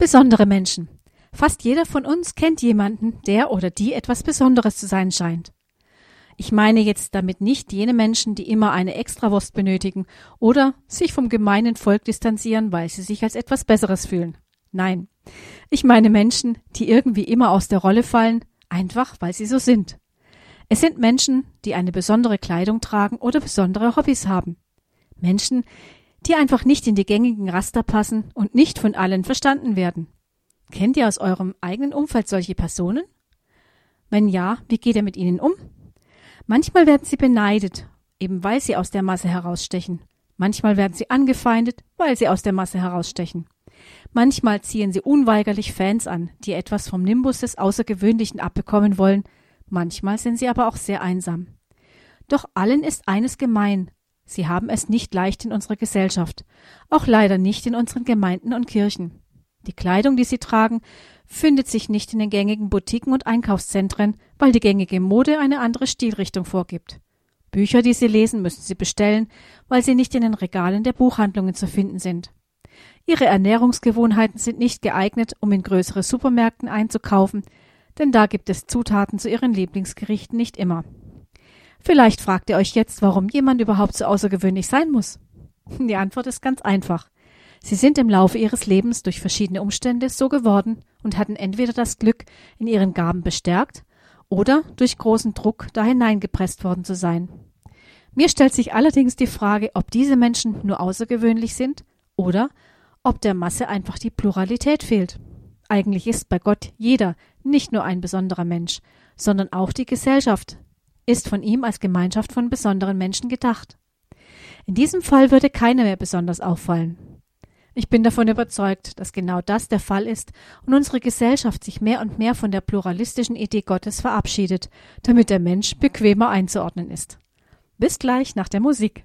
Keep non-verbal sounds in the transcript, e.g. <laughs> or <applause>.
Besondere Menschen. Fast jeder von uns kennt jemanden, der oder die etwas Besonderes zu sein scheint. Ich meine jetzt damit nicht jene Menschen, die immer eine Extrawurst benötigen oder sich vom gemeinen Volk distanzieren, weil sie sich als etwas Besseres fühlen. Nein, ich meine Menschen, die irgendwie immer aus der Rolle fallen, einfach weil sie so sind. Es sind Menschen, die eine besondere Kleidung tragen oder besondere Hobbys haben. Menschen, die einfach nicht in die gängigen Raster passen und nicht von allen verstanden werden. Kennt ihr aus eurem eigenen Umfeld solche Personen? Wenn ja, wie geht ihr mit ihnen um? Manchmal werden sie beneidet, eben weil sie aus der Masse herausstechen. Manchmal werden sie angefeindet, weil sie aus der Masse herausstechen. Manchmal ziehen sie unweigerlich Fans an, die etwas vom Nimbus des Außergewöhnlichen abbekommen wollen, manchmal sind sie aber auch sehr einsam. Doch allen ist eines gemein, Sie haben es nicht leicht in unserer Gesellschaft, auch leider nicht in unseren Gemeinden und Kirchen. Die Kleidung, die sie tragen, findet sich nicht in den gängigen Boutiquen und Einkaufszentren, weil die gängige Mode eine andere Stilrichtung vorgibt. Bücher, die sie lesen, müssen sie bestellen, weil sie nicht in den Regalen der Buchhandlungen zu finden sind. Ihre Ernährungsgewohnheiten sind nicht geeignet, um in größere Supermärkten einzukaufen, denn da gibt es Zutaten zu ihren Lieblingsgerichten nicht immer. Vielleicht fragt ihr euch jetzt, warum jemand überhaupt so außergewöhnlich sein muss. <laughs> Die Antwort ist ganz einfach. Sie sind im Laufe ihres Lebens durch verschiedene Umstände so geworden und hatten entweder das Glück, in ihren Gaben bestärkt oder durch großen Druck da hineingepresst worden zu sein. Mir stellt sich allerdings die Frage, ob diese Menschen nur außergewöhnlich sind oder ob der Masse einfach die Pluralität fehlt. Eigentlich ist bei Gott jeder nicht nur ein besonderer Mensch, sondern auch die Gesellschaft, ist von ihm als Gemeinschaft von besonderen Menschen gedacht. In diesem Fall würde keiner mehr besonders auffallen. Ich bin davon überzeugt, dass genau das der Fall ist und unsere Gesellschaft sich mehr und mehr von der pluralistischen Idee Gottes verabschiedet, damit der Mensch bequemer einzuordnen ist. Bis gleich nach der Musik.